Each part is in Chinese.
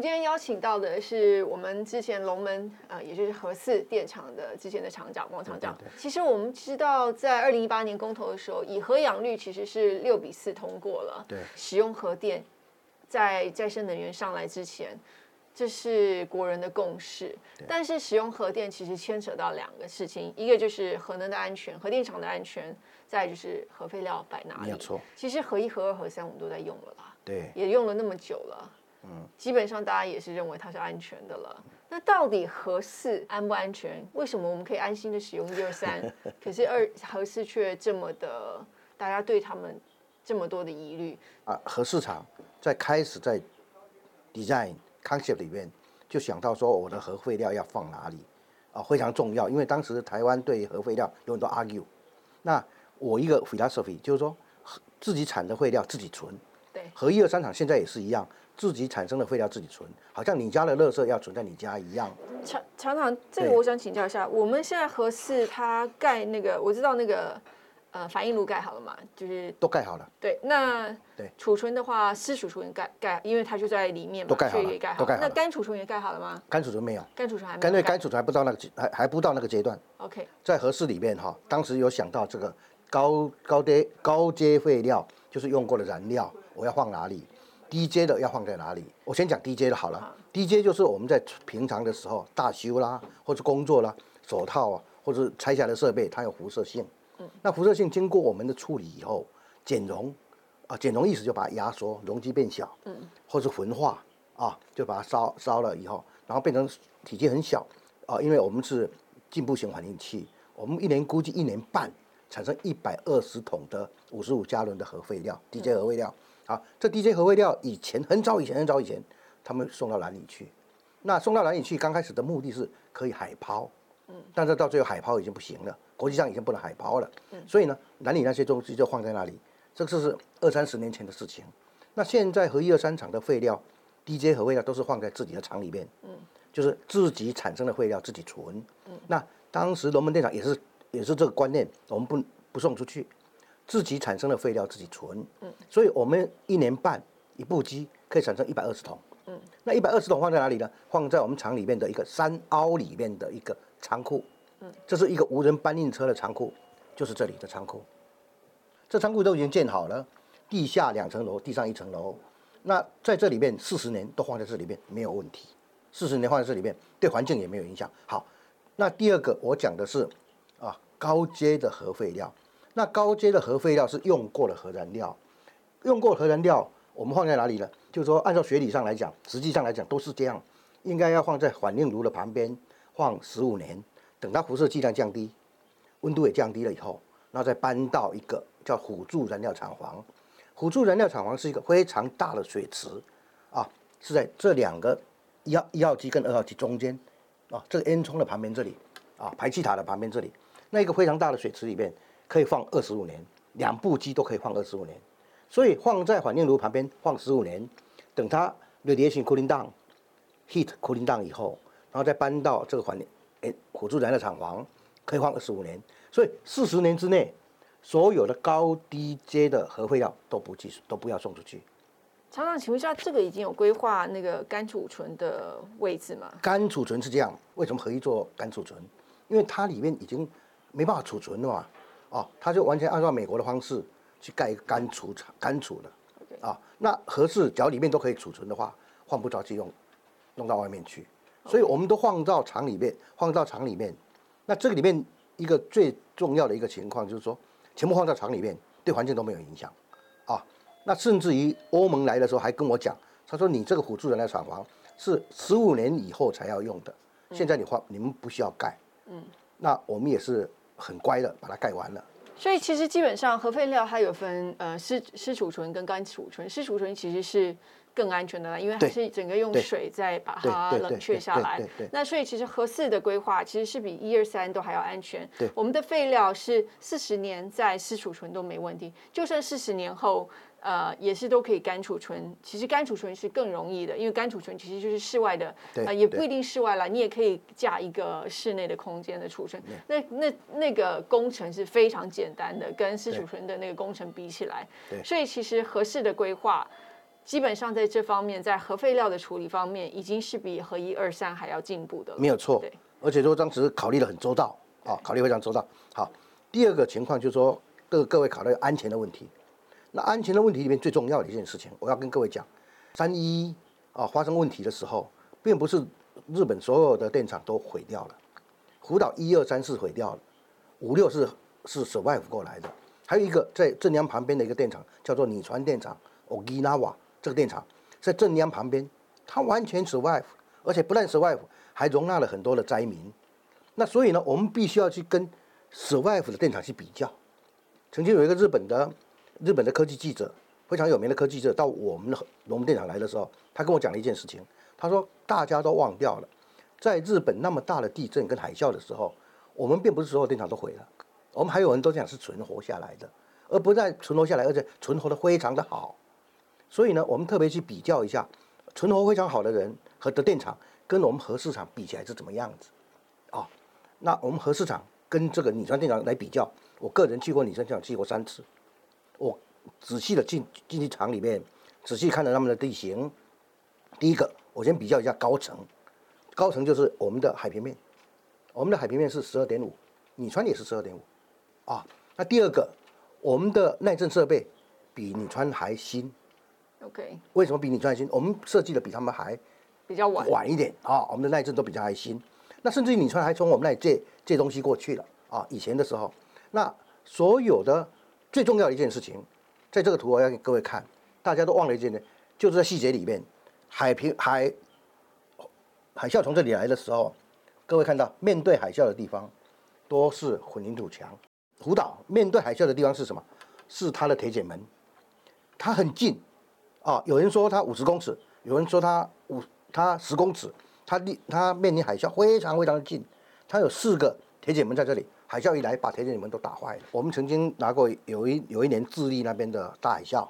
们今天邀请到的是我们之前龙门呃，也就是核四电厂的之前的厂长王厂长。其实我们知道，在二零一八年公投的时候，以核养率其实是六比四通过了。对，使用核电在再生能源上来之前，这是国人的共识。但是使用核电其实牵扯到两个事情，一个就是核能的安全，核电厂的安全，再就是核废料摆哪里。没有错。其实核一、核二、核三我们都在用了啦。对。也用了那么久了。嗯，基本上大家也是认为它是安全的了。那到底核四安不安全？为什么我们可以安心的使用一二三，可是二核四却这么的，大家对他们这么多的疑虑？啊，核市场在开始在 design concept 里面就想到说，我的核废料要放哪里啊，非常重要。因为当时台湾对核废料有很多 argue。那我一个 philosophy 就是说，自己产的废料自己存。对。核一二三厂现在也是一样。自己产生的废料自己存，好像你家的垃圾要存在你家一样。厂厂长，这个我想请教一下，我们现在合四它盖那个，我知道那个呃反应炉盖好了嘛，就是都盖好了。对，那对储存的话，湿储存盖盖，因为它就在里面嘛，都盖好了，都盖好了。那干储存也盖好了吗？干储存没有，干储存还没。干对干储存还不到那个还还不到那个阶段。OK，在合四里面哈，当时有想到这个高高阶高阶废料，就是用过的燃料，我要放哪里？低阶的要放在哪里？我先讲低阶的好了。低阶就是我们在平常的时候大修啦，或者工作啦，手套啊，或者拆下来的设备，它有辐射性。嗯。那辐射性经过我们的处理以后，减容啊，减容意思就把它压缩，容积变小。嗯。或是焚化啊，就把它烧烧了以后，然后变成体积很小啊，因为我们是进步型反应器，我们一年估计一年半产生一百二十桶的五十五加仑的核废料，低阶核废料。啊，这 DJ 核废料以前很早以前很早以前，他们送到哪里去？那送到哪里去？刚开始的目的是可以海抛，嗯，但是到最后海抛已经不行了，国际上已经不能海抛了，嗯，所以呢，哪里那些东西就放在那里，这个是二三十年前的事情。那现在核一二三厂的废料，DJ 核废料都是放在自己的厂里面，嗯，就是自己产生的废料自己存，嗯，那当时龙门电厂也是也是这个观念，我们不不送出去。自己产生的废料自己存，嗯，所以我们一年半一部机可以产生一百二十桶，嗯，那一百二十桶放在哪里呢？放在我们厂里面的一个山凹里面的一个仓库，嗯，这是一个无人搬运车的仓库，就是这里的仓库。这仓库都已经建好了，地下两层楼，地上一层楼。那在这里面四十年都放在这里面没有问题，四十年放在这里面对环境也没有影响。好，那第二个我讲的是啊高阶的核废料。那高阶的核废料是用过的核燃料，用过核燃料，我们放在哪里呢？就是说，按照学理上来讲，实际上来讲都是这样，应该要放在反应炉的旁边放十五年，等它辐射剂量降低，温度也降低了以后，然后再搬到一个叫辅助燃料厂房。辅助燃料厂房是一个非常大的水池，啊，是在这两个一号一号机跟二号机中间，啊，这个烟囱的旁边这里，啊，排气塔的旁边这里，那一个非常大的水池里面。可以放二十五年，两部机都可以放二十五年，所以放在反应炉旁边放十五年，等它 radiation cooling down，heat cooling down 以后，然后再搬到这个反诶火柱燃料厂房，可以放二十五年，所以四十年之内，所有的高低阶的核废料都不计都不要送出去。厂长，请问一下，这个已经有规划那个干储存的位置吗？干储存是这样，为什么可以做干储存？因为它里面已经没办法储存了嘛。哦，他就完全按照美国的方式去盖一个干储厂、干储的，啊，那合适，只要里面都可以储存的话，换不着急用，弄到外面去，所以我们都放到厂里面，放到厂里面。那这个里面一个最重要的一个情况就是说，全部放到厂里面，对环境都没有影响，啊，那甚至于欧盟来的时候还跟我讲，他说你这个辅助人的厂房是十五年以后才要用的，现在你换你们不需要盖，嗯，那我们也是。很乖的，把它盖完了。所以其实基本上核废料它有分呃湿湿储存跟干储存，湿储存其实是更安全的啦，因为它是整个用水再把它冷却下来。那所以其实核四的规划其实是比一二三都还要安全。我们的废料是四十年在湿储存都没问题，就算四十年后。呃，也是都可以干储存。其实干储存是更容易的，因为干储存其实就是室外的，呃，也不一定室外了，你也可以架一个室内的空间的储存。那那那个工程是非常简单的，跟湿储存的那个工程比起来，所以其实合适的规划，基本上在这方面，在核废料的处理方面，已经是比核一二三还要进步的。没有错，对，而且说当时考虑的很周到啊，考虑非常周到。好，第二个情况就是说，各各位考虑安全的问题。那安全的问题里面最重要的一件事情，我要跟各位讲，三一啊发生问题的时候，并不是日本所有的电厂都毁掉了，福岛一二三四毁掉了，五六是是 survive 过来的，还有一个在正阳旁边的一个电厂叫做拟川电厂 Okinawa 这个电厂在正阳旁边，它完全 survive，而且不但 survive，还容纳了很多的灾民。那所以呢，我们必须要去跟 survive 的电厂去比较。曾经有一个日本的。日本的科技记者非常有名的科技记者到我们的龙门电厂来的时候，他跟我讲了一件事情。他说：“大家都忘掉了，在日本那么大的地震跟海啸的时候，我们并不是所有电厂都毁了，我们还有人都讲是存活下来的，而不但存活下来，而且存活的非常的好。所以呢，我们特别去比较一下，存活非常好的人和的电厂跟我们核市场比起来是怎么样子啊？那我们核市场跟这个女川电厂来比较，我个人去过女川电厂去过三次。”我仔细的进进去厂里面，仔细看了他们的地形。第一个，我先比较一下高层，高层就是我们的海平面，我们的海平面是十二点五，你川也是十二点五，啊，那第二个，我们的耐震设备比你川还新。OK。为什么比你川新？我们设计的比他们还比较晚晚一点啊，我们的耐震都比较还新。那甚至于你川还从我们那里借借东西过去了啊，以前的时候，那所有的。最重要的一件事情，在这个图我要给各位看，大家都忘了一件呢，就是在细节里面，海平海海啸从这里来的时候，各位看到面对海啸的地方都是混凝土墙。湖岛面对海啸的地方是什么？是它的铁剪门，它很近啊。有人说它五十公尺，有人说它五它十公尺，它离它面临海啸非常非常的近，它有四个铁剪门在这里。海啸一来，把铁你们都打坏了。我们曾经拿过有一有一年智利那边的大海啸，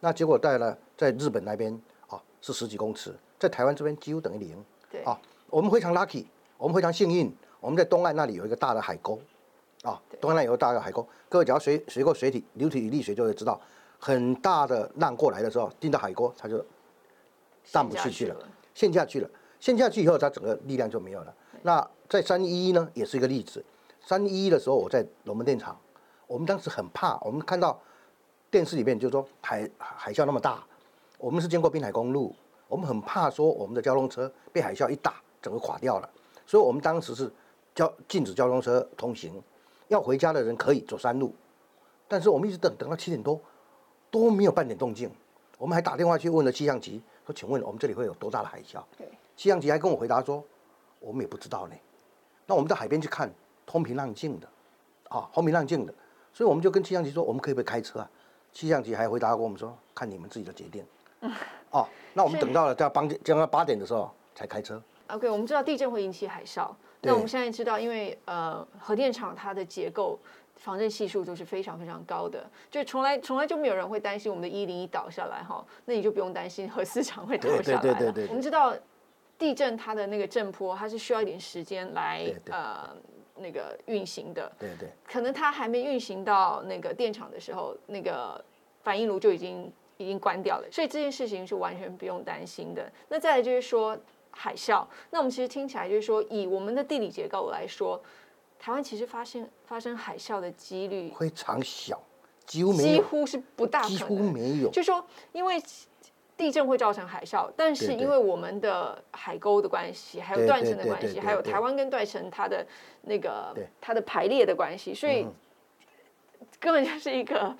那结果带了在日本那边啊是十几公尺，在台湾这边几乎等于零。对啊，我们非常 lucky，我们非常幸运，我们在东岸那里有一个大的海沟，啊，东岸那有个大的海沟。各位只要随随过水体流体力学就会知道，很大的浪过来的时候进到海沟，它就上不去去了，陷下去了。陷下去以后，它整个力量就没有了。那在三一一呢，也是一个例子。三一的时候，我在龙门电厂，我们当时很怕。我们看到电视里面就说海海啸那么大，我们是经过滨海公路，我们很怕说我们的交通车被海啸一打，整个垮掉了。所以我们当时是交禁止交通车通行，要回家的人可以走山路。但是我们一直等等到七点多，都没有半点动静。我们还打电话去问了气象局，说：“请问我们这里会有多大的海啸？”气象局还跟我回答说：“我们也不知道呢。”那我们到海边去看。风平浪静的，啊，风平浪静的，所以我们就跟气象局说，我们可以不可以开车啊？气象局还回答过我们说，看你们自己的决定。哦，那我们等到了在八将要八点的时候才开车。OK，我们知道地震会引起海啸，那我们现在知道，因为呃核电厂它的结构防震系数都是非常非常高的，就从来从来就没有人会担心我们的一零一倒下来哈，那你就不用担心核四厂会倒下来。对对对对。我们知道地震它的那个震波，它是需要一点时间来呃。那个运行的，对对，可能它还没运行到那个电厂的时候，那个反应炉就已经已经关掉了，所以这件事情是完全不用担心的。那再来就是说海啸，那我们其实听起来就是说，以我们的地理结构来说，台湾其实发生发生海啸的几率非常小，几乎几乎是不大，几乎没有，就说因为。地震会造成海啸，但是因为我们的海沟的关系，还有断层的关系，还有台湾跟断层它的那个它的排列的关系，所以根本就是一个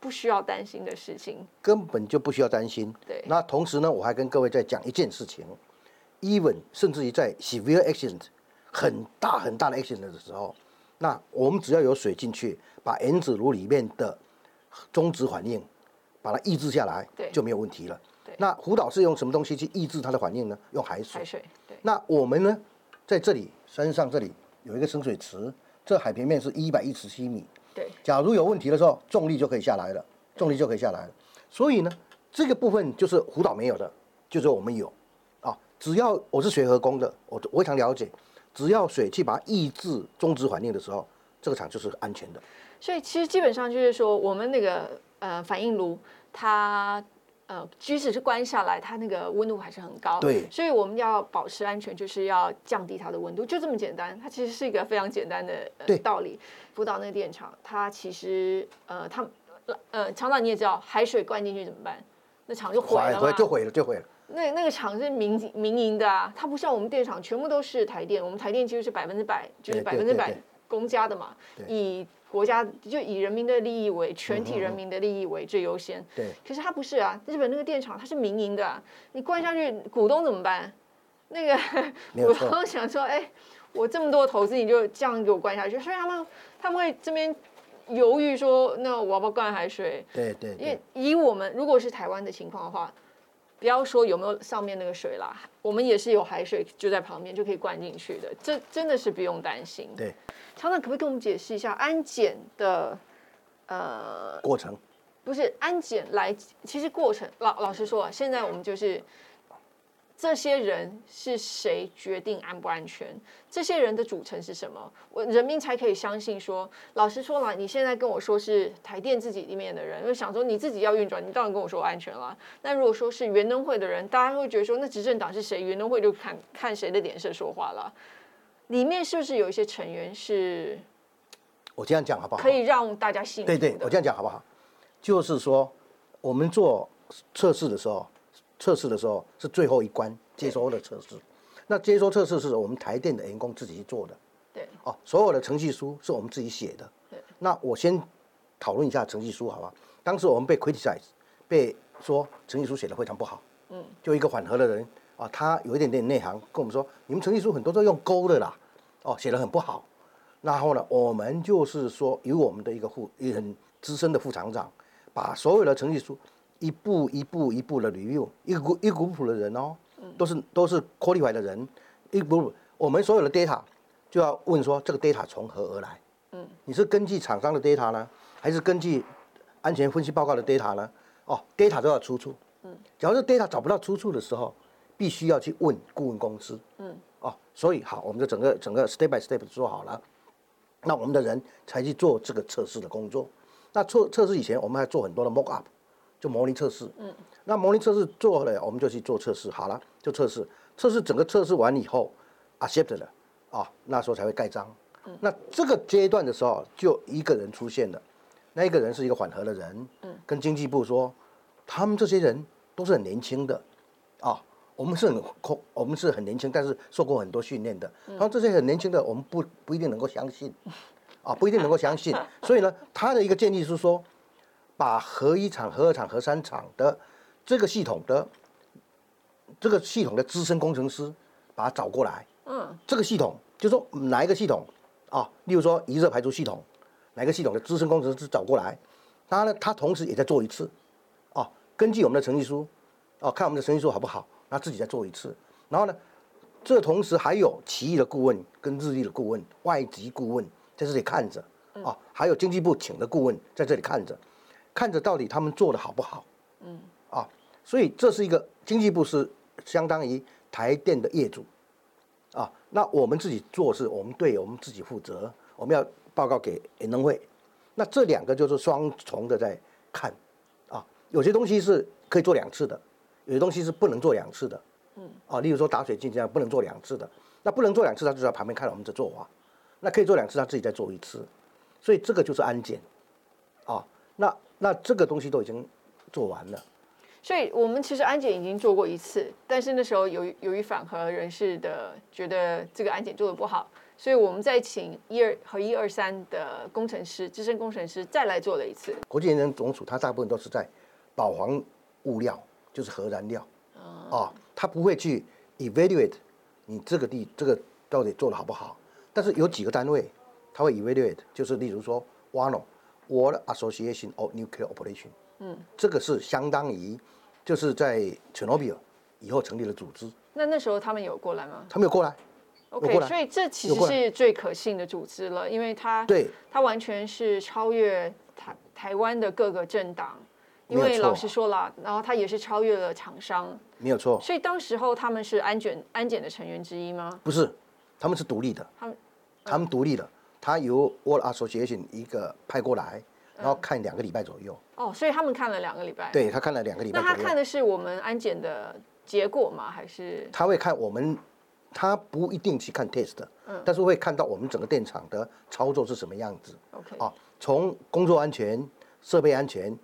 不需要担心的事情。根本就不需要担心。对。那同时呢，我还跟各位在讲一件事情，even 甚至于在 severe accident 很大很大的 accident 的时候，那我们只要有水进去，把原子炉里面的中子反应把它抑制下来，对就没有问题了。那湖岛是用什么东西去抑制它的反应呢？用海水。海水。对。那我们呢，在这里山上这里有一个深水池，这海平面是一百一十七米。对。假如有问题的时候，重力就可以下来了，重力就可以下来了。所以呢，这个部分就是湖岛没有的，就是我们有。啊，只要我是水和工的，我我非常了解，只要水去把它抑制中止反应的时候，这个厂就是安全的。所以其实基本上就是说，我们那个呃反应炉它。呃，即使是关下来，它那个温度还是很高。对，所以我们要保持安全，就是要降低它的温度，就这么简单。它其实是一个非常简单的道理。福岛那个电厂，它其实呃，它呃，厂长你也知道，海水灌进去怎么办？那厂就毁了就毁了，就毁了。那那个厂是民民营的啊，它不像我们电厂全部都是台电，我们台电其实是百分之百，就是百分之百公家的嘛，以国家就以人民的利益为全体人民的利益为最优先。对。可是它不是啊，日本那个电厂它是民营的，你灌下去，股东怎么办？那个股东想说，哎，我这么多投资，你就这样给我灌下去，所以他们他们会这边犹豫说，那我要不要灌海水？对对。因为以我们如果是台湾的情况的话。不要说有没有上面那个水啦，我们也是有海水就在旁边就可以灌进去的，这真的是不用担心。对，厂长可不可以跟我们解释一下安检的呃过程？不是安检来，其实过程老老实说啊，现在我们就是。这些人是谁决定安不安全？这些人的组成是什么？我人民才可以相信说，老实说了，你现在跟我说是台电自己里面的人，就想说你自己要运转，你当然跟我说安全了。那如果说是元能会的人，大家会觉得说，那执政党是谁？元能会就看看谁的脸色说话了。里面是不是有一些成员是？我这样讲好不好？可以让大家信。对对，我这样讲好不好？就是说，我们做测试的时候。测试的时候是最后一关接收的测试，那接收测试是我们台电的员工自己去做的。对。哦，所有的程序书是我们自己写的。对。那我先讨论一下程序书，好吧？当时我们被 criticize，被说程序书写的非常不好。嗯。就一个缓和的人啊，他有一点点内行，跟我们说，你们程序书很多都用勾的啦，哦，写的很不好。然后呢，我们就是说，由我们的一个副，一个很资深的副厂长，把所有的程序书。一步一步一步的 review，一股一股谱的人哦，都是都是 qualified 的人，一股我们所有的 data 就要问说这个 data 从何而来？嗯，你是根据厂商的 data 呢，还是根据安全分析报告的 data 呢？哦，data 都要出处。嗯，假如是 data 找不到出处的时候，必须要去问顾问公司。嗯，哦，所以好，我们就整个整个 step by step 做好了，那我们的人才去做这个测试的工作。那测测试以前，我们还做很多的 mock up。就模拟测试，嗯，那模拟测试做了，我们就去做测试，好了，就测试，测试整个测试完以后，accept 了，啊，那时候才会盖章，嗯，那这个阶段的时候，就一个人出现了，那一个人是一个缓和的人，嗯，跟经济部说，他们这些人都是很年轻的，啊，我们是很空，我们是很年轻，但是受过很多训练的，他说这些很年轻的，我们不不一定能够相信，啊，不一定能够相信，所以呢，他的一个建议是说。把核一厂、核二厂、核三厂的这个系统的这个系统的资深工程师，把他找过来。嗯，这个系统就说哪一个系统啊？例如说一热排除系统，哪个系统的资深工程师找过来？他呢，他同时也在做一次。哦，根据我们的程序书，哦，看我们的程序书好不好？那自己再做一次。然后呢，这同时还有奇异的顾问跟日立的顾问、外籍顾问在这里看着。哦，还有经济部请的顾问在这里看着。看着到底他们做的好不好，嗯。啊，所以这是一个经济部是相当于台电的业主，啊，那我们自己做事，我们对我们自己负责，我们要报告给联能会，那这两个就是双重的在看，啊，有些东西是可以做两次的，有些东西是不能做两次的，嗯。啊，例如说打水镜这样不能做两次的，那不能做两次，他就在旁边看我们在做法，那可以做两次，他自己再做一次，所以这个就是安检，啊，那。那这个东西都已经做完了，所以我们其实安检已经做过一次，但是那时候由于由于反核人士的觉得这个安检做的不好，所以我们再请一二和一二三的工程师资深工程师再来做了一次。国际原能总署它大部分都是在保皇物料，就是核燃料啊，它不会去 evaluate 你这个地这个到底做的好不好，但是有几个单位它会 evaluate，就是例如说 WANO。World Association of Nuclear Operation，嗯，这个是相当于就是在 Chernobyl 以后成立的组织。那那时候他们有过来吗？他们有过来。OK，所以这其实是最可信的组织了，因为它对它完全是超越台台湾的各个政党。因为老实说了，然后它也是超越了厂商。没有错。所以当时候他们是安检安检的成员之一吗？不是，他们是独立的。他们他们独立的。他由 World Association 一个派过来，然后看两个礼拜左右。哦，所以他们看了两个礼拜。对他看了两个礼拜。那他看的是我们安检的结果吗？还是他会看我们？他不一定去看 test，嗯，但是会看到我们整个电厂的操作是什么样子。OK，啊，从工作安全、设备安全，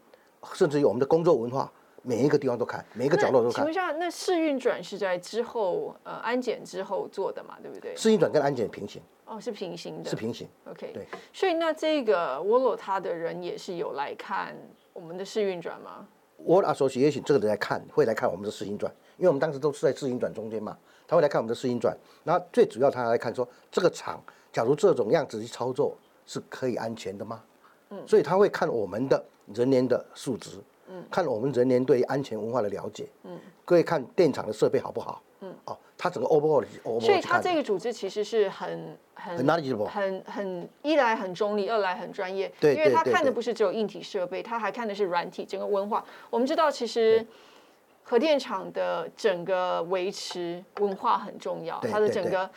甚至于我们的工作文化。每一个地方都看，每一个角落都看。请问一下，那试运转是在之后呃安检之后做的嘛？对不对？试运转跟安检平行。哦，是平行的。是平行。OK。对。所以那这个沃洛他的人也是有来看我们的试运转吗？World Association 这个人来看，会来看我们的试运转，因为我们当时都是在试运转中间嘛，他会来看我们的试运转。然后最主要他来看说，这个厂假如这种样子去操作是可以安全的吗？嗯。所以他会看我们的人员的素质。看我们人员对安全文化的了解，嗯，各位看电厂的设备好不好，嗯，哦，它整个 overall，所以它这个组织其实是很很很很很一来很中立，二来很专业，对，因为他看的不是只有硬体设备，他还看的是软体整个文化。我们知道，其实核电厂的整个维持文化很重要，它的整个。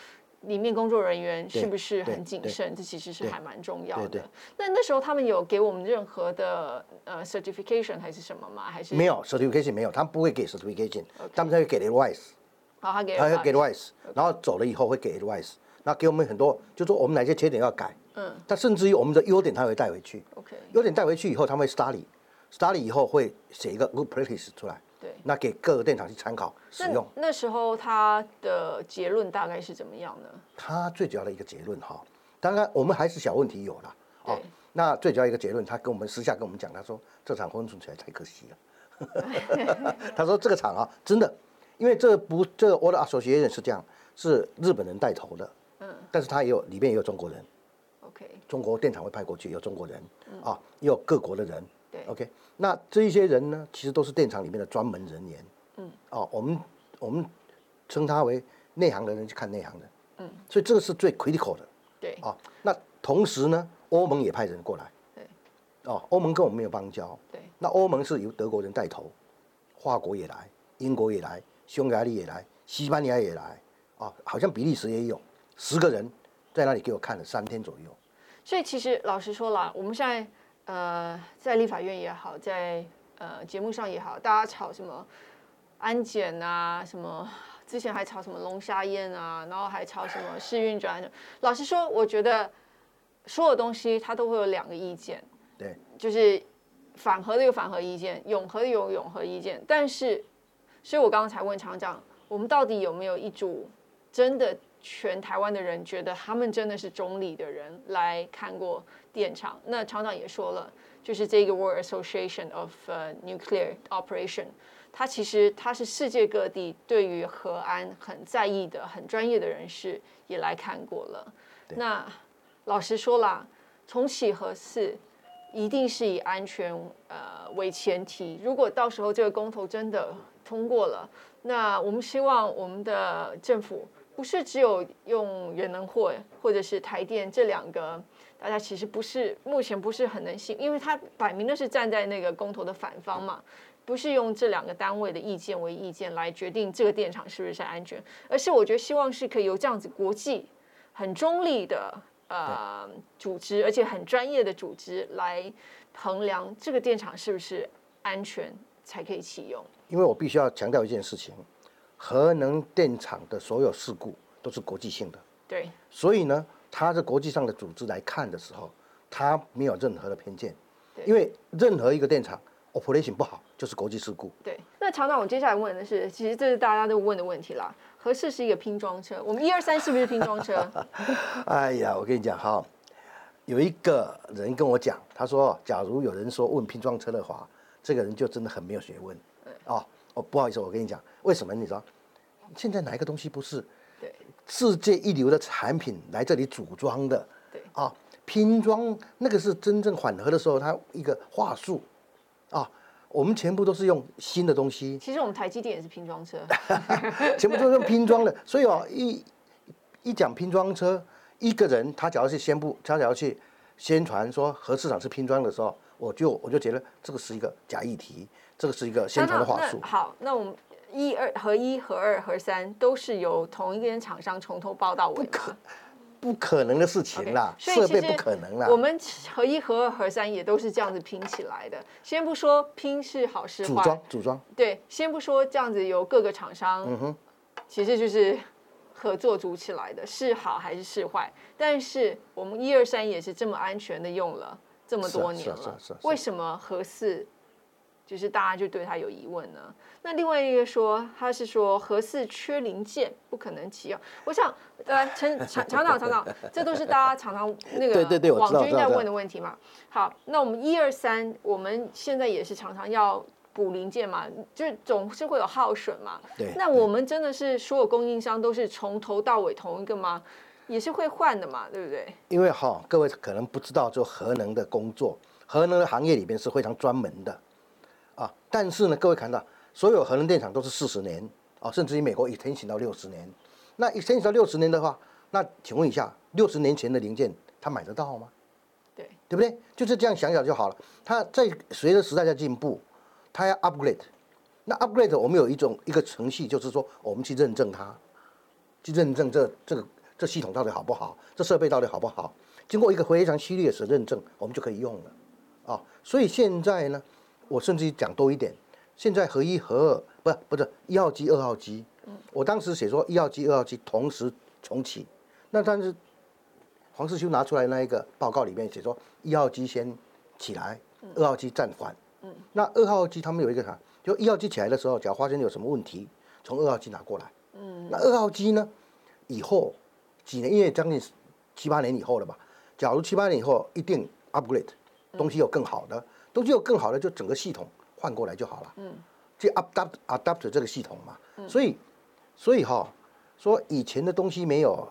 里面工作人员是不是很谨慎？这其实是还蛮重要的。那那时候他们有给我们任何的呃 certification 还是什么吗？还是没有 certification 没有，他们不会给 certification，他们才会给 advice。好，他给他会给 advice，然后走了以后会给 advice，那给我们很多，就说我们哪些缺点要改。嗯。他甚至于我们的优点他会带回去。OK。优点带回去以后，他们会 study，study 以后会写一个 good practice 出来。对，那给各个电厂去参考使用。那时候他的结论大概是怎么样呢？他最主要的一个结论哈，当然我们还是小问题有了哦。那最主要一个结论，他跟我们私下跟我们讲，他说这场婚存起来太可惜了。他说这个厂啊，真的，因为这不这个 Order Association 是这样，是日本人带头的，嗯，但是他也有里面也有中国人，OK，中国电厂会派过去有中国人，啊，也有各国的人。OK，那这一些人呢，其实都是电厂里面的专门人员。嗯，哦，我们我们称他为内行的人去看内行的。嗯，所以这个是最 critical 的。对，啊，那同时呢，欧盟也派人过来。对，哦，欧盟跟我们没有邦交。对，那欧盟是由德国人带头，法国也来，英国也来，匈牙利也来，西班牙也来，啊，好像比利时也有十个人在那里给我看了三天左右。所以其实老实说了，我们现在。呃，在立法院也好，在呃节目上也好，大家吵什么安检啊，什么之前还吵什么龙虾宴啊，然后还吵什么试运转。老实说，我觉得所有东西它都会有两个意见，对，就是反核的有反核意见，永和的有永和意见。但是，所以我刚刚才问厂长，我们到底有没有一组真的？全台湾的人觉得他们真的是中立的人来看过电厂。那厂长也说了，就是这个 World Association of Nuclear Operation，它其实它是世界各地对于核安很在意的、很专业的人士也来看过了。那老实说啦，重启核四一定是以安全呃为前提。如果到时候这个公投真的通过了，那我们希望我们的政府。不是只有用远能货或者是台电这两个，大家其实不是目前不是很能信，因为它摆明的是站在那个公投的反方嘛，不是用这两个单位的意见为意见来决定这个电厂是不是安全，而是我觉得希望是可以由这样子国际很中立的呃组织，而且很专业的组织来衡量这个电厂是不是安全才可以启用。因为我必须要强调一件事情。核能电厂的所有事故都是国际性的，对，所以呢，它是国际上的组织来看的时候，它没有任何的偏见，对因为任何一个电厂 operation 不好就是国际事故。对，那厂长，我接下来问的是，其实这是大家都问的问题啦，合适是一个拼装车，我们一二三是不是拼装车？哎呀，我跟你讲哈，有一个人跟我讲，他说，假如有人说问拼装车的话，这个人就真的很没有学问，哦。哦，不好意思，我跟你讲，为什么？你知道，现在哪一个东西不是对世界一流的产品来这里组装的？对啊，拼装那个是真正缓和的时候，它一个话术啊，我们全部都是用新的东西。其实我们台积电也是拼装车，全部都是用拼装的。所以哦，一一讲拼装车，一个人他只要去宣布，他只要去宣传说核市场是拼装的时候，我就我就觉得这个是一个假议题。这个是一个宣传的话术。好，那我们一二合一、合二、合三都是由同一个厂商从头包到尾不可，不可能的事情啦，设备不可能啦。我们和一、和二、和三也都是这样子拼起来的。先不说拼是好是坏，组装组装。对，先不说这样子由各个厂商，嗯哼，其实就是合作组起来的，是好还是是坏？但是我们一二三也是这么安全的用了这么多年了，为什么核四？就是大家就对他有疑问呢。那另外一个说，他是说核四缺零件，不可能启用。我想，呃，陈厂厂 长厂长，这都是大家常常那个网军在问的问题嘛。好，那我们一二三，我们现在也是常常要补零件嘛，就是总是会有耗损嘛。对。那我们真的是所有供应商都是从头到尾同一个吗？也是会换的嘛，对不对？因为哈，各位可能不知道，做核能的工作，核能的行业里边是非常专门的。啊，但是呢，各位看到，所有核能电厂都是四十年啊，甚至于美国一天行到六十年。那一天行到六十年的话，那请问一下，六十年前的零件他买得到吗？对，对不对？就是这样想想就好了。它在随着时代在进步，它要 upgrade。那 upgrade 我们有一种一个程序，就是说我们去认证它，去认证这这个这系统到底好不好，这设备到底好不好。经过一个非常犀利的认证，我们就可以用了。啊，所以现在呢。我甚至于讲多一点，现在合一、合二不是不是一号机、二号机，我当时写说一号机、二号机同时重启，那但是黄世修拿出来那一个报告里面写说一号机先起来，二号机暂缓。嗯，那二号机他们有一个啥？就一号机起来的时候，假如发现有什么问题，从二号机拿过来。嗯，那二号机呢？以后几年，因为将近七八年以后了吧？假如七八年以后一定 upgrade，东西有更好的。东西有更好的，就整个系统换过来就好了。嗯，就 adapt adapt 这个系统嘛。嗯。所以，所以哈，说以前的东西没有，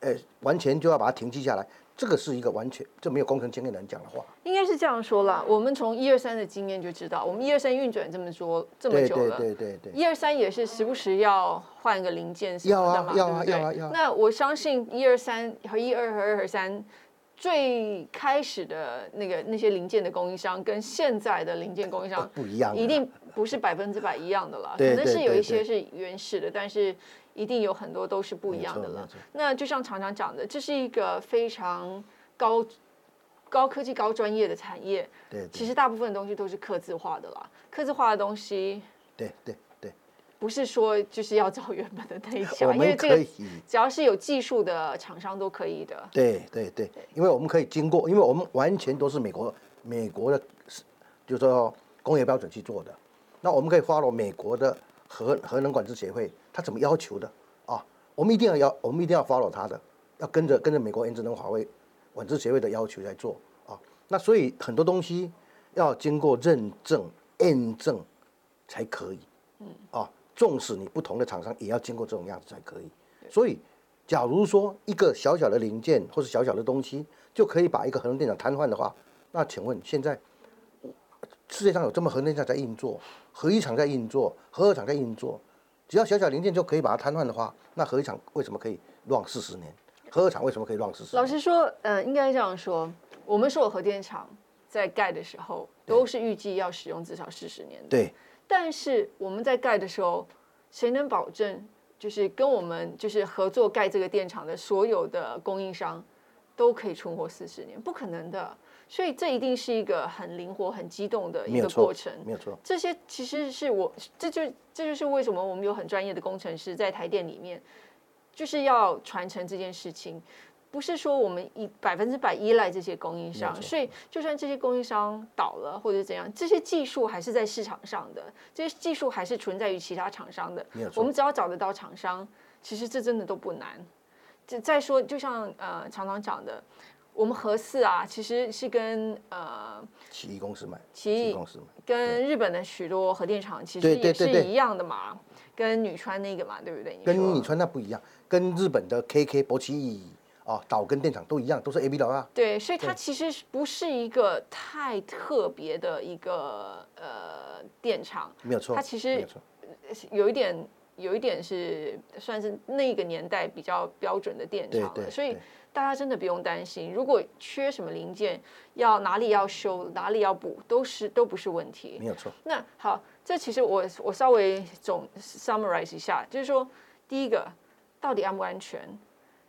呃，完全就要把它停机下来，这个是一个完全这没有工程经验的人讲的话。应该是这样说了。我们从一二三的经验就知道，我们一二三运转这么说这么久了，对对对对。一二三也是时不时要换个零件什么的嘛，要啊要啊要。那我相信一二三和一二和二和三。最开始的那个那些零件的供应商跟现在的零件供应商不一样，一定不是百分之百一样的了。可能是有一些是原始的，但是一定有很多都是不一样的了。那就像常常讲的，这是一个非常高高科技、高专业的产业。对，其实大部分东西都是刻字化的啦。刻字化的东西，对对对。不是说就是要找原本的那一家，因为这个只要是有技术的厂商都可以的。对对对，因为我们可以经过，因为我们完全都是美国美国的，就是说工业标准去做的。那我们可以 follow 美国的核核能管制协会，他怎么要求的啊？我们一定要要，我们一定要 follow 他的，要跟着跟着美国原子能华为管制协会的要求来做啊。那所以很多东西要经过认证验证才可以，嗯啊。纵使你不同的厂商，也要经过这种样子才可以。所以，假如说一个小小的零件或者小小的东西，就可以把一个核能电厂瘫痪的话，那请问现在世界上有这么核能电厂在运作，核一厂在运作，核二厂在运作，只要小小零件就可以把它瘫痪的话，那核一厂为什么可以乱四十年？核二厂为什么可以乱四十？老实说，嗯，应该这样说，我们所有核电厂在盖的时候，都是预计要使用至少四十年。对。但是我们在盖的时候，谁能保证就是跟我们就是合作盖这个电厂的所有的供应商都可以存活四十年？不可能的。所以这一定是一个很灵活、很激动的一个过程。没有错。这些其实是我这就这就是为什么我们有很专业的工程师在台电里面，就是要传承这件事情。不是说我们一百分之百依赖这些供应商，所以就算这些供应商倒了或者怎样，这些技术还是在市场上的，这些技术还是存在于其他厂商的。我们只要找得到厂商，其实这真的都不难。再再说，就像呃常常讲的，我们核四啊，其实是跟呃奇异公司买，奇异公司买，跟日本的许多核电厂其实也是一样的嘛，跟女川那个嘛，对不对？跟女川那不一样，跟日本的 KK 博奇。哦，岛跟电厂都一样，都是 A B 岛啊。对，所以它其实不是一个太特别的一个呃电厂。没有错。它其实有一点，有一点是算是那个年代比较标准的电厂了。所以大家真的不用担心，如果缺什么零件，要哪里要修，哪里要补，都是都不是问题。没有错。那好，这其实我我稍微总 summarize 一下，就是说，第一个到底安不安全？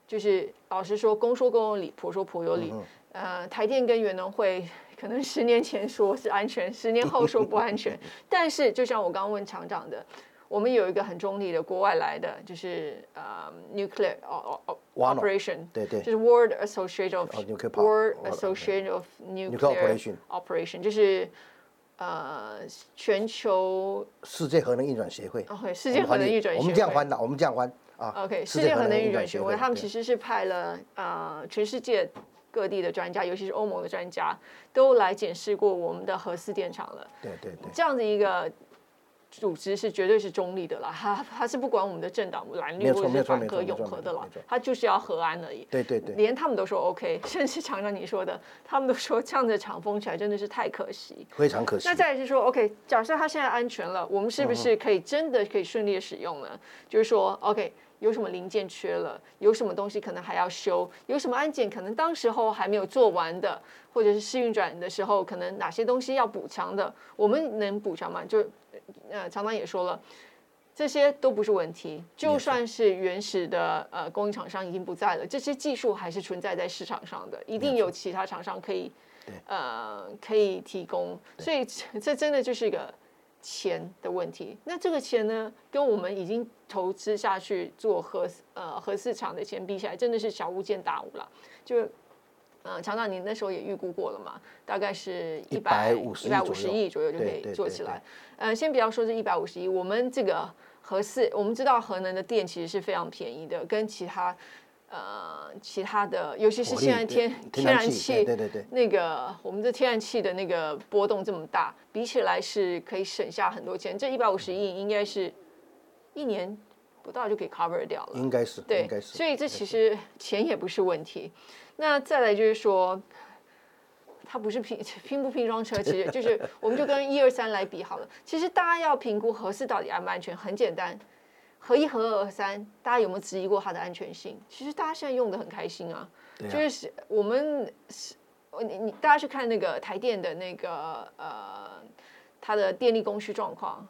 就是老实说，公说公有理，婆说婆有理。呃，台电跟元能会可能十年前说是安全，十年后说不安全。但是就像我刚刚问厂长的，我们有一个很中立的国外来的，就是呃，nuclear operation，对对，就是 World Association of World Association of Nuclear Operation，就是呃全球世界核能运转协会。OK，世界核能运转协会。我们这样翻的，我们这样翻啊。OK，世界核能运转协会，他们其实是派了呃全世界各地的专家，尤其是欧盟的专家，都来检视过我们的核四电厂了。对对对，这样的一个。组织是绝对是中立的啦，他他是不管我们的政党蓝绿或者是反核永和的啦，他就是要和安而已。对对对，连他们都说 OK，甚至常常你说的，他们都说这样的厂封起来真的是太可惜，非常可惜。那再是说 OK，假设它现在安全了，我们是不是可以真的可以顺利的使用呢？就是说 OK。有什么零件缺了？有什么东西可能还要修？有什么安检可能当时候还没有做完的，或者是试运转的时候，可能哪些东西要补强的？我们能补强吗？就呃，常常也说了，这些都不是问题。就算是原始的呃供应厂商已经不在了，这些技术还是存在在市场上的，一定有其他厂商可以呃可以提供。所以这真的就是一个。钱的问题，那这个钱呢，跟我们已经投资下去做核呃核市场的钱比起来，真的是小巫见大巫了。就呃，厂长，您那时候也预估过了嘛？大概是一百五十一百五十亿左右就可以做起来。呃，先不要说这一百五十亿，我们这个核四，我们知道核能的电其实是非常便宜的，跟其他。呃，其他的，尤其是现在天天然气，对对对，那个我们的天然气的那个波动这么大，比起来是可以省下很多钱。这一百五十亿应该是一年不到就可以 cover 掉了，应该是，对，应该是。所以这其实钱也不是问题。那再来就是说，它不是拼 拼不拼装车，其实 就是我们就跟一二三来比好了。其实大家要评估合适到底安不安全，很简单。合一、合二、合三，大家有没有质疑过它的安全性？其实大家现在用的很开心啊，就是我们是，你你大家去看那个台电的那个呃，它的电力供需状况，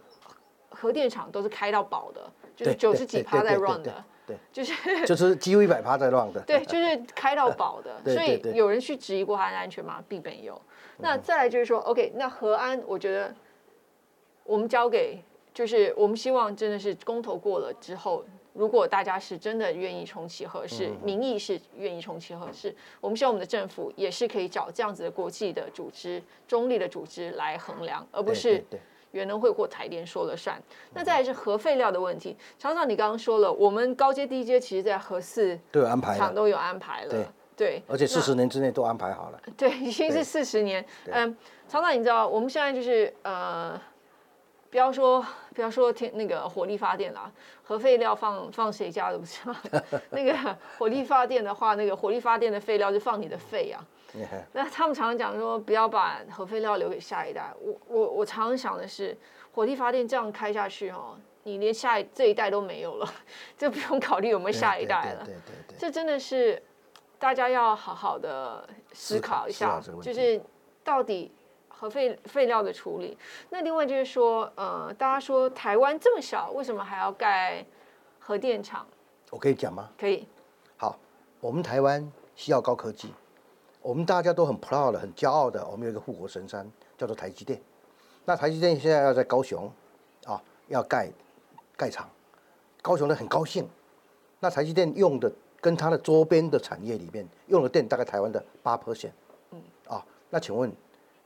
核电厂都是开到饱的，就是九十几趴在 run 的，对，就是 就是几乎一百趴在 run 的，对，就是开到饱的，所以有人去质疑过它的安全吗？并没有。那再来就是说，OK，那和安，我觉得我们交给。就是我们希望真的是公投过了之后，如果大家是真的愿意重启核试，民意是愿意重启核适，我们希望我们的政府也是可以找这样子的国际的组织、中立的组织来衡量，而不是原能会或台电说了算。那再来是核废料的问题，厂长你刚刚说了，我们高阶、低阶其实在核四都有安排，厂都有安排了，对，而且四十年之内都安排好了，对，已经是四十年。嗯，厂长你知道我们现在就是呃。不要说不要说天那个火力发电啦，核废料放放谁家都不知道。那个火力发电的话，那个火力发电的废料就放你的肺啊。那他们常常讲说，不要把核废料留给下一代。我我我常常想的是，火力发电这样开下去哦，你连下一这一代都没有了，就不用考虑有没有下一代了。对对对，这真的是大家要好好的思考一下，就是到底。核废废料的处理，那另外就是说，呃，大家说台湾这么小，为什么还要盖核电厂？我可以讲吗？可以。好，我们台湾需要高科技，我们大家都很 proud 的、很骄傲的，我们有一个护国神山叫做台积电。那台积电现在要在高雄啊，要盖盖厂，高雄的很高兴。那台积电用的跟它的周边的产业里面用的电，大概台湾的八 percent。嗯。啊，那请问？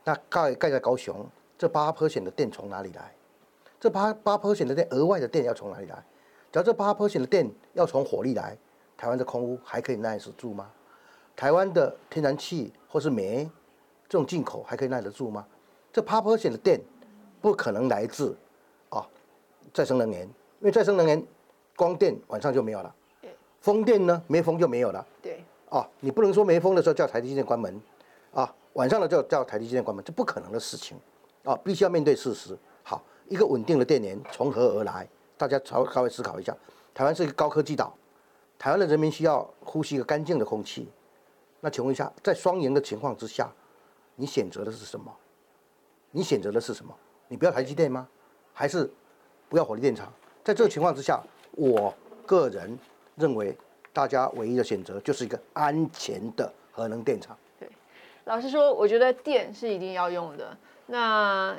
那盖盖在高雄，这八 percent 的电从哪里来？这八八 percent 的电额外的电要从哪里来？只要这八 percent 的电要从火力来，台湾的空屋还可以耐得住吗？台湾的天然气或是煤这种进口还可以耐得住吗？这八 percent 的电不可能来自啊再生能源，因为再生能源光电晚上就没有了，风电呢没风就没有了，对，啊你不能说没风的时候叫台积电关门，啊。晚上了就叫台积电关门，这不可能的事情，啊，必须要面对事实。好，一个稳定的电源从何而来？大家稍稍微思考一下。台湾是一个高科技岛，台湾的人民需要呼吸一个干净的空气。那请问一下，在双赢的情况之下，你选择的是什么？你选择的是什么？你不要台积电吗？还是不要火力电厂？在这个情况之下，我个人认为大家唯一的选择就是一个安全的核能电厂。对，老实说，我觉得电是一定要用的。那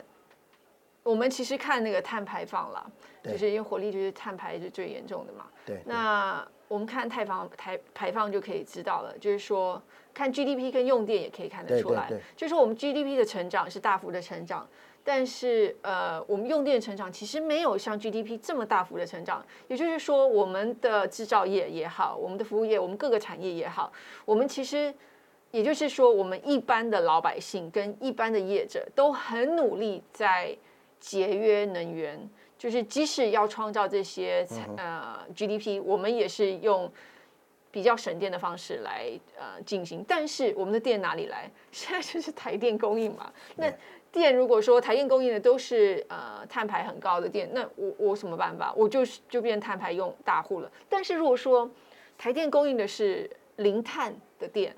我们其实看那个碳排放啦，就是因为火力就是碳排是最严重的嘛。对。那我们看碳放排排放就可以知道了，就是说看 GDP 跟用电也可以看得出来，就是说我们 GDP 的成长是大幅的成长，但是呃我们用电成长其实没有像 GDP 这么大幅的成长。也就是说，我们的制造业也好，我们的服务业，我们各个产业也好，我们其实也就是说，我们一般的老百姓跟一般的业者都很努力在。节约能源，就是即使要创造这些呃 GDP，我们也是用比较省电的方式来呃进行。但是我们的电哪里来？现在就是台电供应嘛。那电如果说台电供应的都是呃碳排很高的电，那我我什么办法？我就是就变碳排用大户了。但是如果说台电供应的是零碳的电。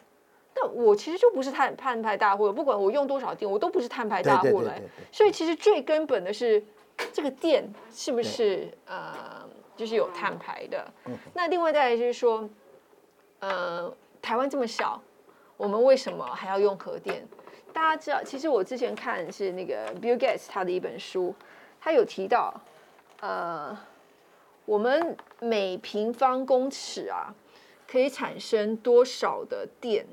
那我其实就不是碳碳排大户了，不管我用多少电，我都不是碳排大户了。所以其实最根本的是这个电是不是呃，就是有碳排的。那另外再来就是说，呃，台湾这么小，我们为什么还要用核电？大家知道，其实我之前看是那个 Bill Gates 他的一本书，他有提到，呃，我们每平方公尺啊，可以产生多少的电？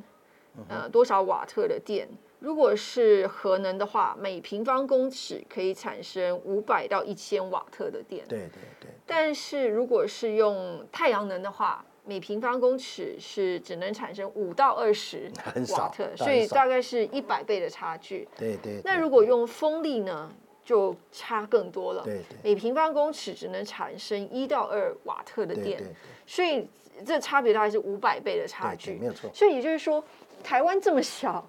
呃，多少瓦特的电？如果是核能的话，每平方公尺可以产生五百到一千瓦特的电。对对对。但是如果是用太阳能的话，每平方公尺是只能产生五到二十 瓦特，所以大概是一百倍的差距。对对。那如果用风力呢，就差更多了。对对。每平方公尺只能产生一到二瓦特的电。对对。所以这差别大概是五百倍的差距。没有错。所以也就是说。台湾这么小，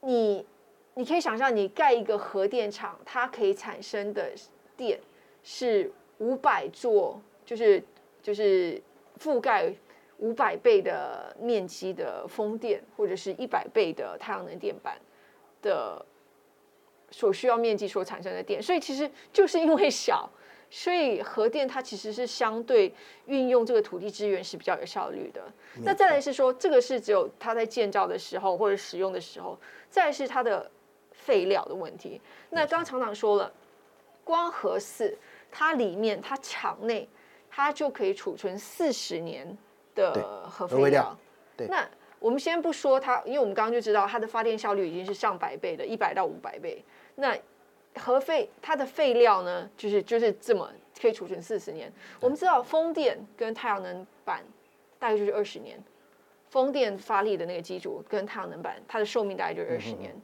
你你可以想象，你盖一个核电厂，它可以产生的电是五百座，就是就是覆盖五百倍的面积的风电，或者是一百倍的太阳能电板的所需要面积所产生的电，所以其实就是因为小。所以核电它其实是相对运用这个土地资源是比较有效率的。那再来是说，这个是只有它在建造的时候或者使用的时候，再是它的废料的问题。那刚刚厂长说了，光核四它里面它厂内它就可以储存四十年的核废料。对。那我们先不说它，因为我们刚刚就知道它的发电效率已经是上百倍的，一百到五百倍。那核废它的废料呢，就是就是这么可以储存四十年。我们知道风电跟太阳能板大概就是二十年，风电发力的那个机组跟太阳能板，它的寿命大概就是二十年。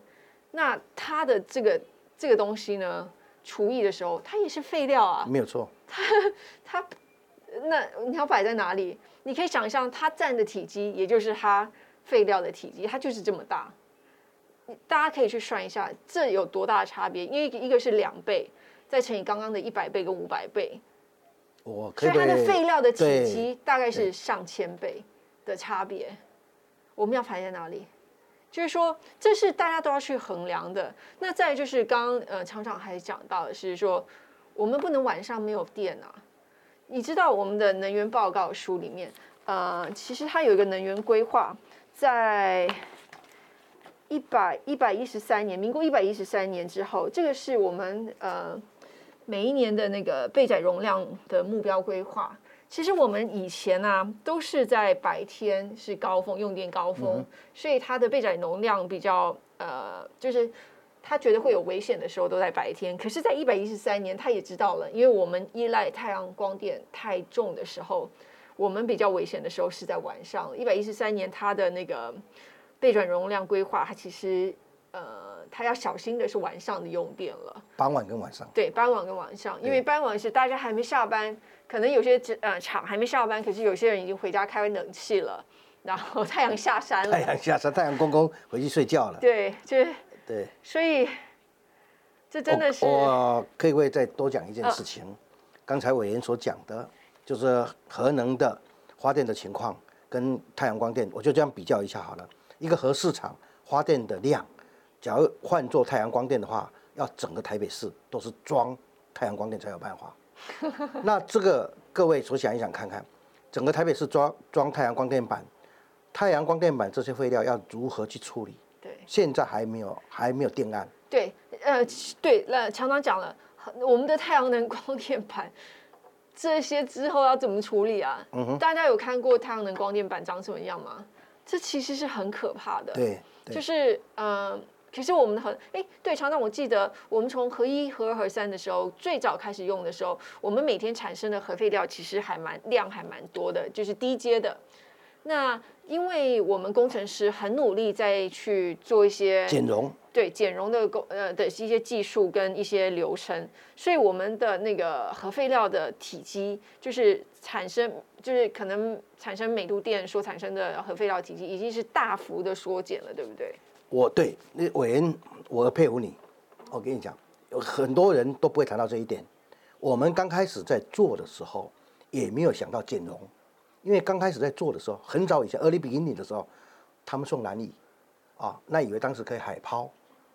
那它的这个这个东西呢，除役的时候它也是废料啊，没有错。它它那你要摆在哪里？你可以想象它占的体积，也就是它废料的体积，它就是这么大。大家可以去算一下，这有多大的差别？因为一个是两倍，再乘以刚刚的一百倍跟五百倍，所以它的废料的体积大概是上千倍的差别。我们要排在哪里？就是说，这是大家都要去衡量的。那再就是刚呃厂长还讲到的是说，我们不能晚上没有电啊。你知道我们的能源报告书里面，呃，其实它有一个能源规划在。一百一百一十三年，民国一百一十三年之后，这个是我们呃每一年的那个备载容量的目标规划。其实我们以前呢都是在白天是高峰用电高峰，所以它的备载容量比较呃，就是他觉得会有危险的时候都在白天。可是，在一百一十三年，他也知道了，因为我们依赖太阳光电太重的时候，我们比较危险的时候是在晚上。一百一十三年，他的那个。备转容量规划，它其实呃，它要小心的是晚上的用电了。傍晚跟晚上。对，傍晚跟晚上，因为傍晚是大家还没下班，可能有些呃厂还没下班，可是有些人已经回家开冷气了，然后 太阳下山了。太阳下山，太阳公公回去睡觉了。对，就对。所以这真的是。我可以会再多讲一件事情，刚才委员所讲的，就是核能的发电的情况跟太阳光电，我就这样比较一下好了。一个核市场发电的量，假如换做太阳光电的话，要整个台北市都是装太阳光电才有办法。那这个各位所想一想看看，整个台北市装装太阳光电板，太阳光电板这些废料要如何去处理？对，现在还没有还没有定案。对，呃，对，那厂长讲了，我们的太阳能光电板这些之后要怎么处理啊？嗯哼，大家有看过太阳能光电板长什么样吗？这其实是很可怕的。对，就是呃，其实我们很哎，对，厂长，我记得我们从核一、核二、核三的时候，最早开始用的时候，我们每天产生的核废料其实还蛮量还蛮多的，就是低阶的。那因为我们工程师很努力在去做一些减容，对减容的工呃的一些技术跟一些流程，所以我们的那个核废料的体积就是产生就是可能产生美度电所产生的核废料体积已经是大幅的缩减了，对不对？我对那委员，我佩服你。我跟你讲，有很多人都不会谈到这一点。我们刚开始在做的时候，也没有想到减容。因为刚开始在做的时候，很早以前，early beginning 的时候，他们送蓝蚁，啊，那以为当时可以海抛，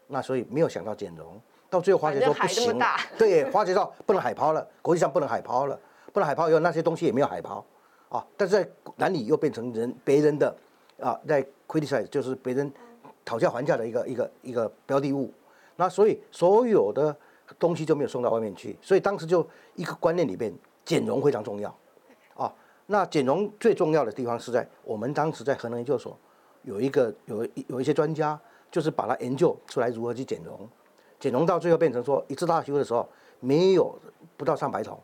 那所以没有想到减容，到最后发觉说不行，对，发觉到不能海抛了，国际上不能海抛了，不能海抛以后那些东西也没有海抛，啊，但是在南里又变成人别人的，啊，在 criticize 就是别人讨价还价的一个一个一个标的物，那所以所有的东西就没有送到外面去，所以当时就一个观念里边，减容非常重要啊。那减容最重要的地方是在我们当时在核能研究所有一个有有一些专家，就是把它研究出来如何去减容，减容到最后变成说一次大修的时候没有不到上百桶，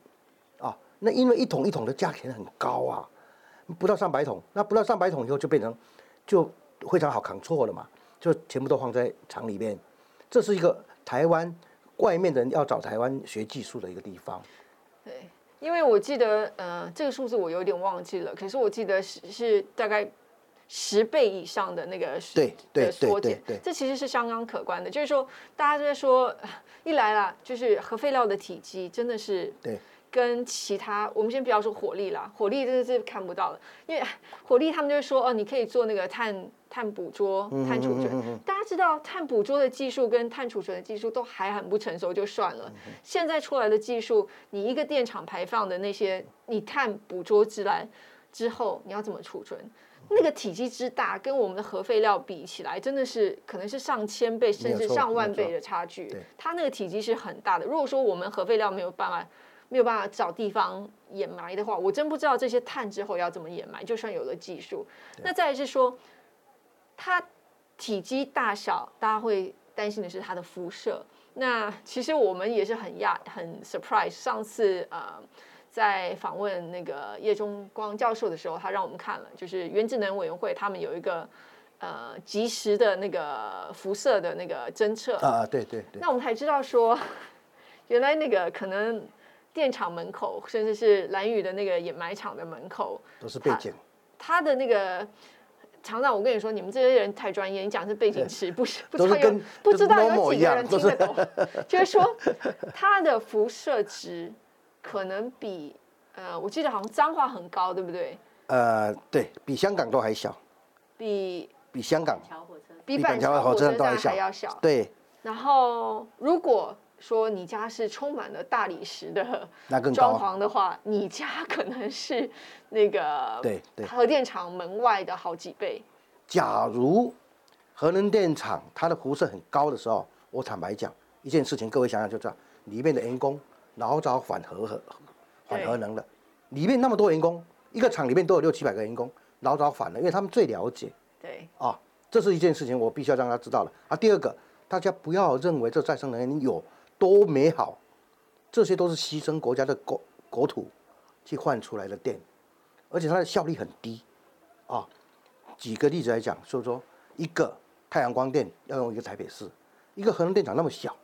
啊，那因为一桶一桶的价钱很高啊，不到上百桶，那不到上百桶以后就变成就非常好扛错了嘛，就全部都放在厂里面，这是一个台湾外面的人要找台湾学技术的一个地方，对。因为我记得，呃，这个数字我有点忘记了，可是我记得是是大概十倍以上的那个对对缩减，这其实是相当可观的。就是说，大家在说，一来啦，就是核废料的体积真的是对。跟其他，我们先不要说火力啦，火力真的是看不到了，因为火力他们就说哦，你可以做那个碳碳捕捉、碳储存。大家知道碳捕捉的技术跟碳储存的技术都还很不成熟，就算了。现在出来的技术，你一个电厂排放的那些，你碳捕捉之来之后，你要怎么储存？那个体积之大，跟我们的核废料比起来，真的是可能是上千倍甚至上万倍的差距。它那个体积是很大的。如果说我们核废料没有办法。没有办法找地方掩埋的话，我真不知道这些碳之后要怎么掩埋。就算有了技术，那再是说，它体积大小，大家会担心的是它的辐射。那其实我们也是很讶很 surprise。上次呃，在访问那个叶中光教授的时候，他让我们看了，就是原子能委员会他们有一个呃及时的那个辐射的那个侦测啊，对对对。那我们才知道说，原来那个可能。电厂门口，甚至是蓝宇的那个掩埋场的门口，都是背景。他的那个厂长，我跟你说，你们这些人太专业，你讲是背景池，不是 不知道有不知道有几个人听得懂。就是说，它的辐射值可能比呃，我记得好像脏话很高，对不对？呃，对比香港都还小，比比香港比板桥火车站还要小。对。然后如果说你家是充满了大理石的装潢的话，你家可能是那个对对核电厂门外的好几倍。假如核能电厂它的辐射很高的时候，我坦白讲一件事情，各位想想就知道，里面的员工老早反核核反核能的，里面那么多员工，一个厂里面都有六七百个员工，老早反了，因为他们最了解。对啊，这是一件事情，我必须要让他知道了。啊，第二个，大家不要认为这再生能源有。多美好，这些都是牺牲国家的国国土去换出来的电，而且它的效率很低，啊，举个例子来讲，所以说一个太阳光电要用一个台北市，一个核能电厂那么小，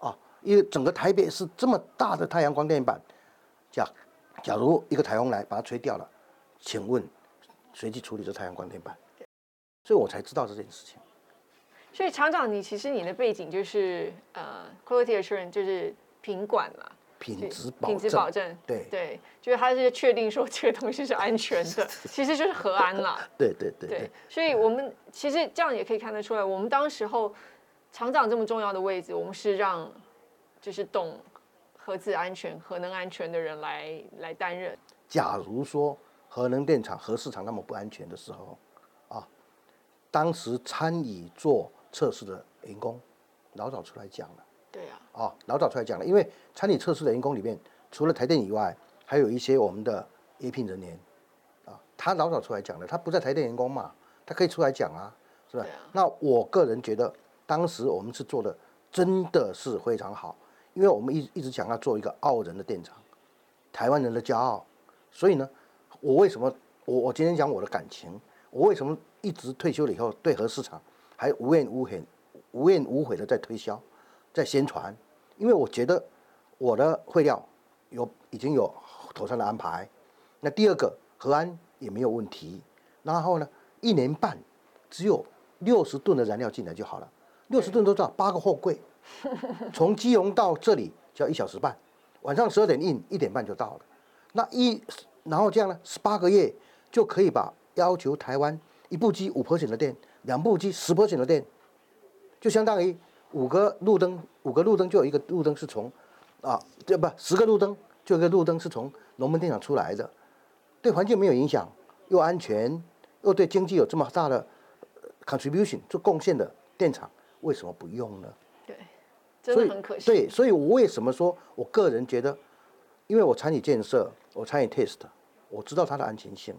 啊，因为整个台北是这么大的太阳光电板，假假如一个台风来把它吹掉了，请问谁去处理这太阳光电板？所以我才知道这件事情。所以厂长，你其实你的背景就是呃，quality assurance 就是品管嘛，品质保品质保证，对对，就是他是确定说这个东西是安全的，其实就是核安啦。对对对对。所以我们其实这样也可以看得出来，我们当时候厂长这么重要的位置，我们是让就是懂核子安全、核能安全的人来来担任。假如说核能电厂、核市场那么不安全的时候，啊，当时参与做测试的员工老早出来讲了。对呀。啊，老早出来讲了，因为参与测试的员工里面，除了台电以外，还有一些我们的 A 聘人员，啊，他老早出来讲了，他不在台电员工嘛，他可以出来讲啊，是吧？那我个人觉得，当时我们是做的真的是非常好，因为我们一一直想要做一个傲人的电厂，台湾人的骄傲，所以呢。我为什么我我今天讲我的感情？我为什么一直退休了以后对核市场还无怨无悔、无怨无悔的在推销、在宣传？因为我觉得我的会料有已经有妥善的安排。那第二个核安也没有问题。然后呢，一年半只有六十吨的燃料进来就好了。六十吨都知道八个货柜，从基隆到这里就要一小时半，晚上十二点印，一点半就到了。那一然后这样呢，十八个月就可以把要求台湾一部机五 percent 的电，两部机十 percent 的电，就相当于五个路灯，五个路灯就有一个路灯是从啊，这不十个路灯就一个路灯是从龙门电厂出来的，对环境没有影响，又安全，又对经济有这么大的 contribution 做贡献的电厂，为什么不用呢？对，真的很可惜。对，所以我为什么说我个人觉得，因为我参与建设，我参与 test。我知道它的安全性，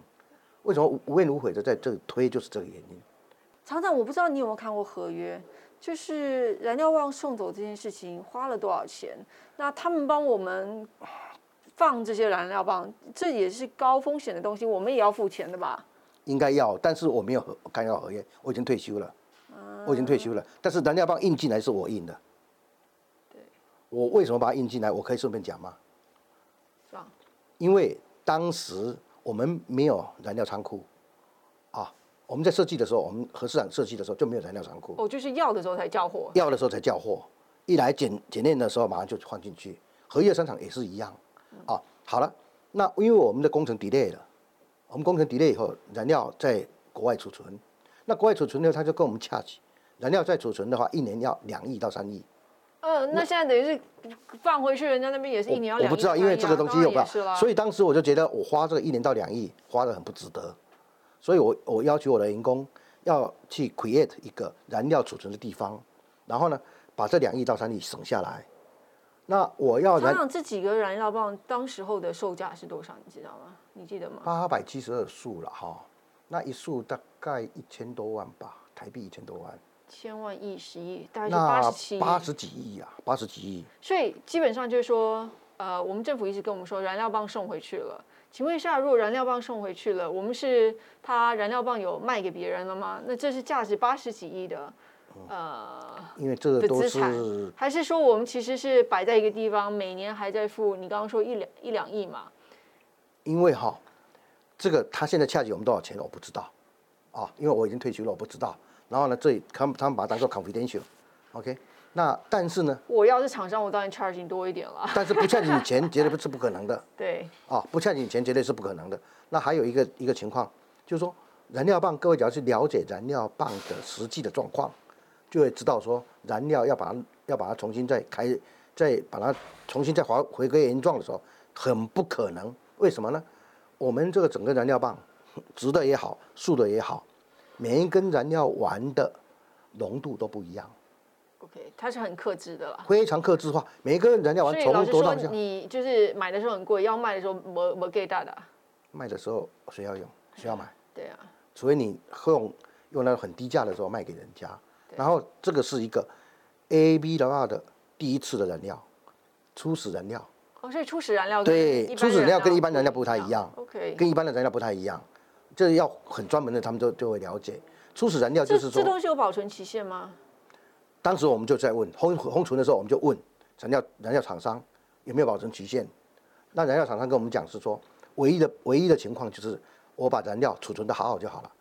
为什么无怨无悔的在这里推，就是这个原因。厂长，我不知道你有没有看过合约，就是燃料棒送走这件事情花了多少钱？那他们帮我们放这些燃料棒，这也是高风险的东西，我们也要付钱的吧？应该要，但是我没有合干要合约，我已经退休了，我已经退休了。但是燃料棒印进来是我印的，对，我为什么把它印进来？我可以顺便讲吗？因为。当时我们没有燃料仓库，啊，我们在设计的时候，我们核市场设计的时候就没有燃料仓库。哦，就是要的时候才叫货。要的时候才叫货，一来检检验的时候马上就放进去。合约商场也是一样，啊，好了，那因为我们的工程 delay 了，我们工程 delay 以后，燃料在国外储存，那国外储存呢，他就跟我们洽起，燃料在储存的话，一年要两亿到三亿。嗯，那现在等于是放回去，人家那边也是一年要两亿。我不知道，因为这个东西有吧，所以当时我就觉得我花这个一年到两亿花的很不值得，所以我我要求我的员工要去 create 一个燃料储存的地方，然后呢把这两亿到三亿省下来。那我要想想这几个燃料棒当时候的售价是多少，你知道吗？你记得吗？八百七十二束了哈，那一束大概一千多万吧，台币一千多万。千万亿、十亿，大概是八十七八十几亿啊，八十几亿。所以基本上就是说，呃，我们政府一直跟我们说，燃料棒送回去了。请问一下，如果燃料棒送回去了，我们是他燃料棒有卖给别人了吗？那这是价值八十几亿的，呃，因为这个都是，还是说我们其实是摆在一个地方，每年还在付？你刚刚说一两一两亿嘛？因为哈，这个他现在恰给我们多少钱，我不知道啊，因为我已经退休了，我不知道。然后呢，这里他们他们把它当做 confidential，OK？那但是呢，我要是厂商，我当然 charging 多一点了。但是不 charge 你钱，绝对不是不可能的。对。啊，不 charge 你钱，绝对是不可能的。那还有一个一个情况，就是说燃料棒，各位只要去了解燃料棒的实际的状况，就会知道说燃料要把它要把它重新再开，再把它重新再回回归原状的时候，很不可能。为什么呢？我们这个整个燃料棒，直的也好，竖的也好。每一根燃料丸的浓度都不一样。OK，它是很克制的啦。非常克制化，每一根燃料丸从多到小。你就是买的时候很贵，要卖的时候没没给大的。卖的时候谁要用？谁要买？对啊。除非你用用那很低价的时候卖给人家。然后这个是一个 A B 的话的第一次的燃料，初始燃料。哦，所以初始燃料对初始燃料跟一般燃料不太一样。OK，跟一般的燃料不太一样。这要很专门的，他们就就会了解。初始燃料就是说，这东西有保存期限吗？当时我们就在问烘烘存的时候，我们就问燃料燃料厂商有没有保存期限。那燃料厂商跟我们讲是说，唯一的唯一的情况就是我把燃料储存的好好就好了。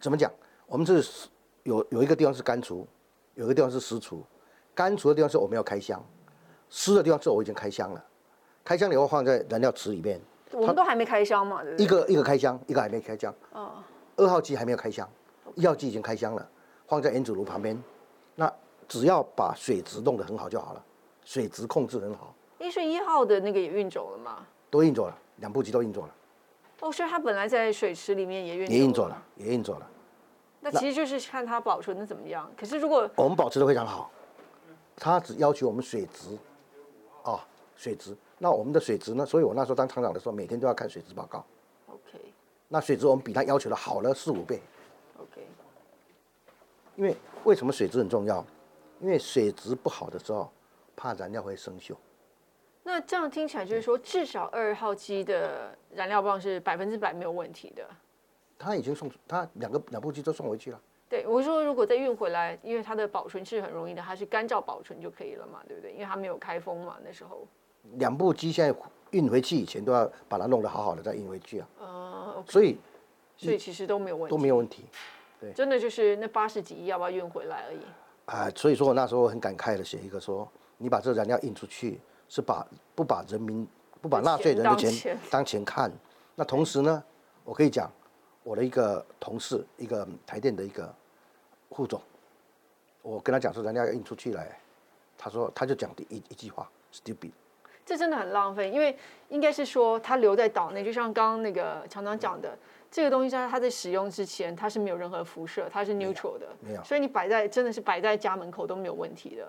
怎么讲？我们是有有一个地方是干储，有一个地方是湿储。干储的地方是我们要开箱，湿的地方是我已经开箱了。开箱以后放在燃料池里面。我们都还没开箱嘛，一个一个开箱，一个还没开箱。哦。二号机还没有开箱，一号机已经开箱了，放在原子炉旁边。那只要把水质弄得很好就好了，水质控制很好。一是一号的那个也运走了吗？都运走了，两部机都运走了。哦，所以它本来在水池里面也运也运走了，也运走了。那其实就是看它保存的怎么样。可是如果我们保持的非常好，它只要求我们水质，啊，水质。那我们的水质呢？所以我那时候当厂长的时候，每天都要看水质报告。OK。那水质我们比他要求的好了四五倍。OK。因为为什么水质很重要？因为水质不好的时候，怕燃料会生锈。那这样听起来就是说，至少二号机的燃料棒是百分之百没有问题的。他已经送，他两个两部机都送回去了。对，我说如果再运回来，因为它的保存是很容易的，它是干燥保存就可以了嘛，对不对？因为它没有开封嘛，那时候。两部机现在运回去以前都要把它弄得好好的再运回去啊。呃，所以所以其实都没有问题，都没有问题。对，真的就是那八十几亿要不要运回来而已。啊，所以说我那时候很感慨的写一个说，你把这燃料运出去，是把不把人民不把纳税人的钱当钱看。那同时呢，我可以讲。我的一个同事，一个台电的一个副总，我跟他讲说，燃料要运出去来，他说他就讲一一句话，stupid。这真的很浪费，因为应该是说它留在岛内，就像刚刚那个厂长讲的，这个东西在它在使用之前，它是没有任何辐射，它是 neutral 的，没有。所以你摆在真的是摆在家门口都没有问题的。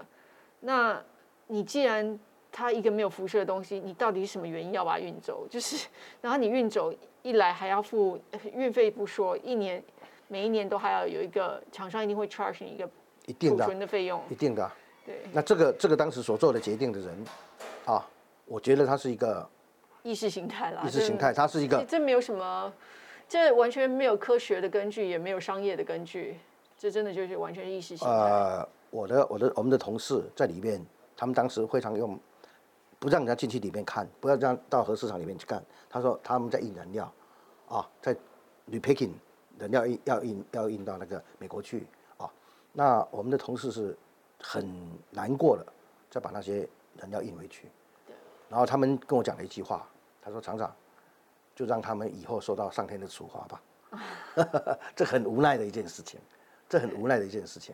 那你既然它一个没有辐射的东西，你到底是什么原因要把它运走？就是，然后你运走。一来还要付运费不说，一年每一年都还要有一个厂商一定会 charge 你一个储存的费用，一定的。对。那这个这个当时所做的决定的人，啊，我觉得它是一个意识形态啦。意识形态，它是一个。这没有什么，这完全没有科学的根据，也没有商业的根据，这真的就是完全意识形态。呃，我的我的我们的同事在里面，他们当时非常用。不让人家进去里面看，不要让到核市场里面去看。他说他们在印燃料，啊，在 repacking 燃料印要印要印到那个美国去啊。那我们的同事是很难过的，再把那些燃料运回去。然后他们跟我讲了一句话，他说厂长，就让他们以后受到上天的处罚吧。这很无奈的一件事情，这很无奈的一件事情。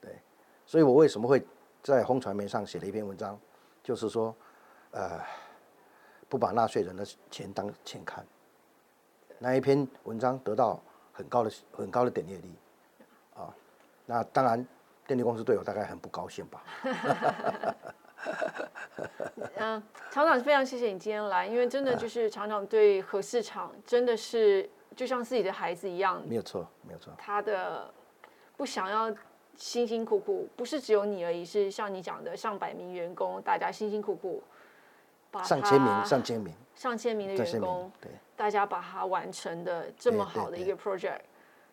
对，所以我为什么会在红传媒上写了一篇文章，就是说。呃，不把纳税人的钱当钱看，那一篇文章得到很高的很高的点阅率，啊，那当然电力公司对我大概很不高兴吧。嗯，厂长非常谢谢你今天来，因为真的就是厂长对核市场真的是就像自己的孩子一样，没有错，没有错。他的不想要辛辛苦苦，不是只有你而已，是像你讲的上百名员工，大家辛辛苦苦。上千名，上千名，上千名的员工，对，大家把它完成的这么好的一个 project，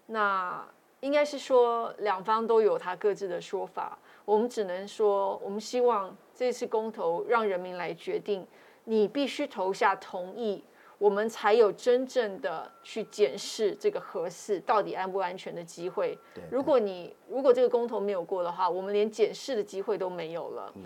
那应该是说两方都有他各自的说法，我们只能说，我们希望这次公投让人民来决定，你必须投下同意。我们才有真正的去检视这个核四到底安不安全的机会。如果你如果这个公投没有过的话，我们连检视的机会都没有了。